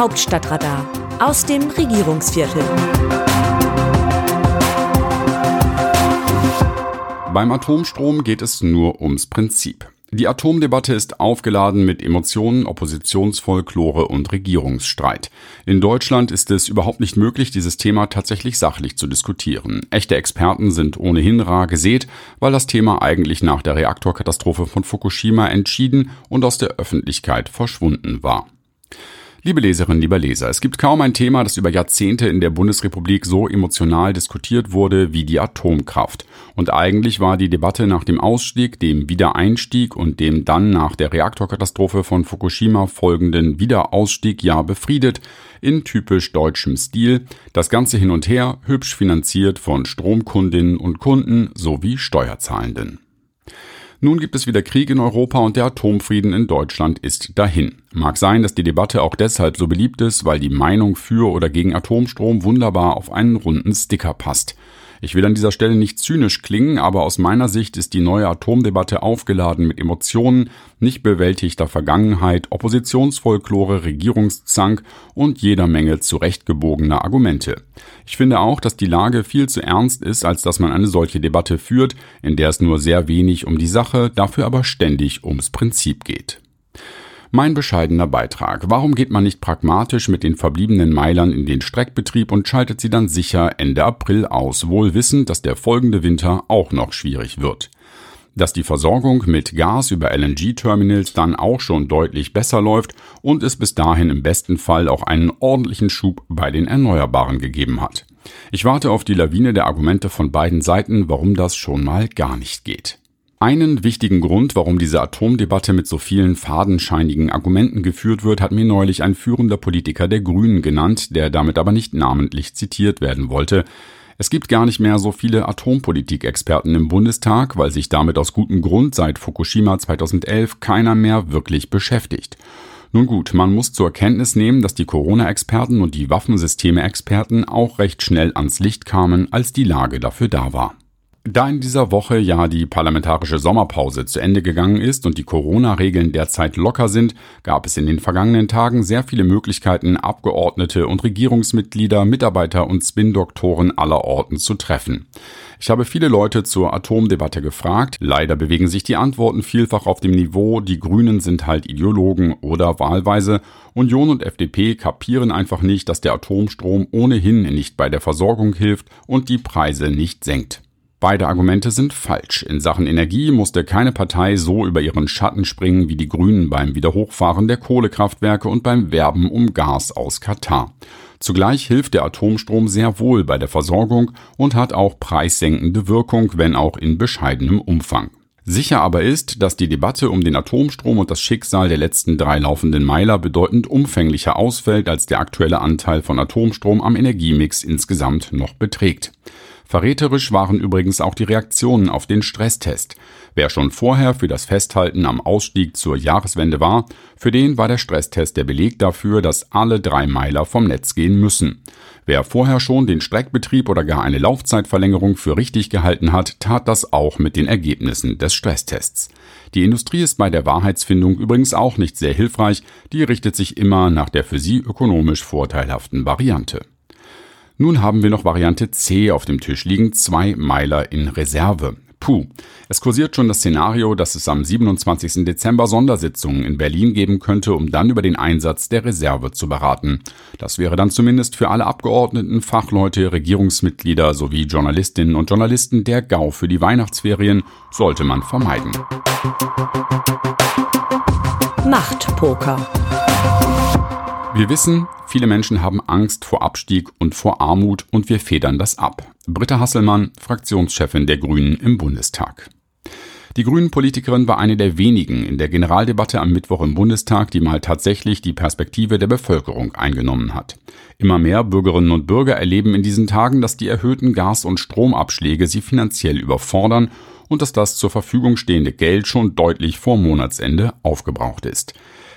Hauptstadtradar aus dem Regierungsviertel. Beim Atomstrom geht es nur ums Prinzip. Die Atomdebatte ist aufgeladen mit Emotionen, Oppositionsfolklore und Regierungsstreit. In Deutschland ist es überhaupt nicht möglich, dieses Thema tatsächlich sachlich zu diskutieren. Echte Experten sind ohnehin rar gesät, weil das Thema eigentlich nach der Reaktorkatastrophe von Fukushima entschieden und aus der Öffentlichkeit verschwunden war. Liebe Leserinnen, lieber Leser, es gibt kaum ein Thema, das über Jahrzehnte in der Bundesrepublik so emotional diskutiert wurde wie die Atomkraft. Und eigentlich war die Debatte nach dem Ausstieg, dem Wiedereinstieg und dem dann nach der Reaktorkatastrophe von Fukushima folgenden Wiederausstieg ja befriedet, in typisch deutschem Stil, das Ganze hin und her, hübsch finanziert von Stromkundinnen und Kunden sowie Steuerzahlenden. Nun gibt es wieder Krieg in Europa und der Atomfrieden in Deutschland ist dahin. Mag sein, dass die Debatte auch deshalb so beliebt ist, weil die Meinung für oder gegen Atomstrom wunderbar auf einen runden Sticker passt. Ich will an dieser Stelle nicht zynisch klingen, aber aus meiner Sicht ist die neue Atomdebatte aufgeladen mit Emotionen, nicht bewältigter Vergangenheit, Oppositionsfolklore, Regierungszank und jeder Menge zurechtgebogener Argumente. Ich finde auch, dass die Lage viel zu ernst ist, als dass man eine solche Debatte führt, in der es nur sehr wenig um die Sache, dafür aber ständig ums Prinzip geht. Mein bescheidener Beitrag. Warum geht man nicht pragmatisch mit den verbliebenen Meilern in den Streckbetrieb und schaltet sie dann sicher Ende April aus, wohl wissend, dass der folgende Winter auch noch schwierig wird? dass die Versorgung mit Gas über LNG-Terminals dann auch schon deutlich besser läuft und es bis dahin im besten Fall auch einen ordentlichen Schub bei den Erneuerbaren gegeben hat. Ich warte auf die Lawine der Argumente von beiden Seiten, warum das schon mal gar nicht geht. Einen wichtigen Grund, warum diese Atomdebatte mit so vielen fadenscheinigen Argumenten geführt wird, hat mir neulich ein führender Politiker der Grünen genannt, der damit aber nicht namentlich zitiert werden wollte. Es gibt gar nicht mehr so viele Atompolitik-Experten im Bundestag, weil sich damit aus gutem Grund seit Fukushima 2011 keiner mehr wirklich beschäftigt. Nun gut, man muss zur Kenntnis nehmen, dass die Corona-Experten und die Waffensysteme-Experten auch recht schnell ans Licht kamen, als die Lage dafür da war. Da in dieser Woche ja die parlamentarische Sommerpause zu Ende gegangen ist und die Corona-Regeln derzeit locker sind, gab es in den vergangenen Tagen sehr viele Möglichkeiten, Abgeordnete und Regierungsmitglieder, Mitarbeiter und Spin-Doktoren aller Orten zu treffen. Ich habe viele Leute zur Atomdebatte gefragt. Leider bewegen sich die Antworten vielfach auf dem Niveau, die Grünen sind halt Ideologen oder wahlweise. Union und FDP kapieren einfach nicht, dass der Atomstrom ohnehin nicht bei der Versorgung hilft und die Preise nicht senkt. Beide Argumente sind falsch. In Sachen Energie musste keine Partei so über ihren Schatten springen wie die Grünen beim Wiederhochfahren der Kohlekraftwerke und beim Werben um Gas aus Katar. Zugleich hilft der Atomstrom sehr wohl bei der Versorgung und hat auch preissenkende Wirkung, wenn auch in bescheidenem Umfang. Sicher aber ist, dass die Debatte um den Atomstrom und das Schicksal der letzten drei laufenden Meiler bedeutend umfänglicher ausfällt, als der aktuelle Anteil von Atomstrom am Energiemix insgesamt noch beträgt. Verräterisch waren übrigens auch die Reaktionen auf den Stresstest. Wer schon vorher für das Festhalten am Ausstieg zur Jahreswende war, für den war der Stresstest der Beleg dafür, dass alle drei Meiler vom Netz gehen müssen. Wer vorher schon den Streckbetrieb oder gar eine Laufzeitverlängerung für richtig gehalten hat, tat das auch mit den Ergebnissen des Stresstests. Die Industrie ist bei der Wahrheitsfindung übrigens auch nicht sehr hilfreich, die richtet sich immer nach der für sie ökonomisch vorteilhaften Variante. Nun haben wir noch Variante C auf dem Tisch liegen, zwei Meiler in Reserve. Puh, es kursiert schon das Szenario, dass es am 27. Dezember Sondersitzungen in Berlin geben könnte, um dann über den Einsatz der Reserve zu beraten. Das wäre dann zumindest für alle Abgeordneten, Fachleute, Regierungsmitglieder sowie Journalistinnen und Journalisten der GAU für die Weihnachtsferien, sollte man vermeiden. Machtpoker. Wir wissen, viele Menschen haben Angst vor Abstieg und vor Armut und wir federn das ab. Britta Hasselmann, Fraktionschefin der Grünen im Bundestag. Die Grünen-Politikerin war eine der wenigen in der Generaldebatte am Mittwoch im Bundestag, die mal tatsächlich die Perspektive der Bevölkerung eingenommen hat. Immer mehr Bürgerinnen und Bürger erleben in diesen Tagen, dass die erhöhten Gas- und Stromabschläge sie finanziell überfordern und dass das zur Verfügung stehende Geld schon deutlich vor Monatsende aufgebraucht ist.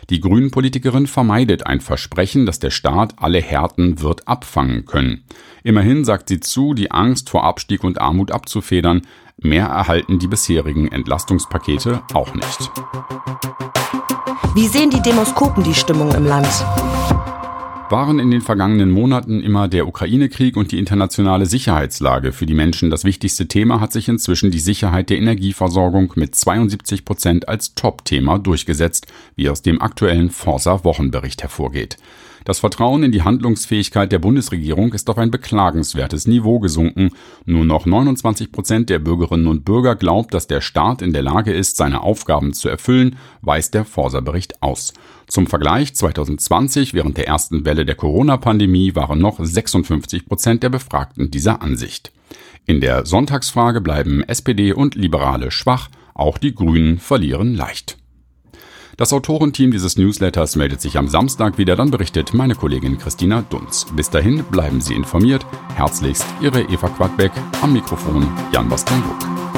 Die Grünen-Politikerin vermeidet ein Versprechen, dass der Staat alle Härten wird abfangen können. Immerhin sagt sie zu, die Angst vor Abstieg und Armut abzufedern. Mehr erhalten die bisherigen Entlastungspakete auch nicht. Wie sehen die Demoskopen die Stimmung im Land? Waren in den vergangenen Monaten immer der Ukraine-Krieg und die internationale Sicherheitslage für die Menschen das wichtigste Thema, hat sich inzwischen die Sicherheit der Energieversorgung mit 72 Prozent als Top-Thema durchgesetzt, wie aus dem aktuellen Forsa-Wochenbericht hervorgeht. Das Vertrauen in die Handlungsfähigkeit der Bundesregierung ist auf ein beklagenswertes Niveau gesunken. Nur noch 29 Prozent der Bürgerinnen und Bürger glaubt, dass der Staat in der Lage ist, seine Aufgaben zu erfüllen, weist der Forsa-Bericht aus. Zum Vergleich 2020 während der ersten Welle der Corona-Pandemie waren noch 56 Prozent der Befragten dieser Ansicht. In der Sonntagsfrage bleiben SPD und Liberale schwach, auch die Grünen verlieren leicht. Das Autorenteam dieses Newsletters meldet sich am Samstag wieder, dann berichtet meine Kollegin Christina Dunz. Bis dahin bleiben Sie informiert. Herzlichst Ihre Eva Quadbeck, am Mikrofon Jan Bastian Buck.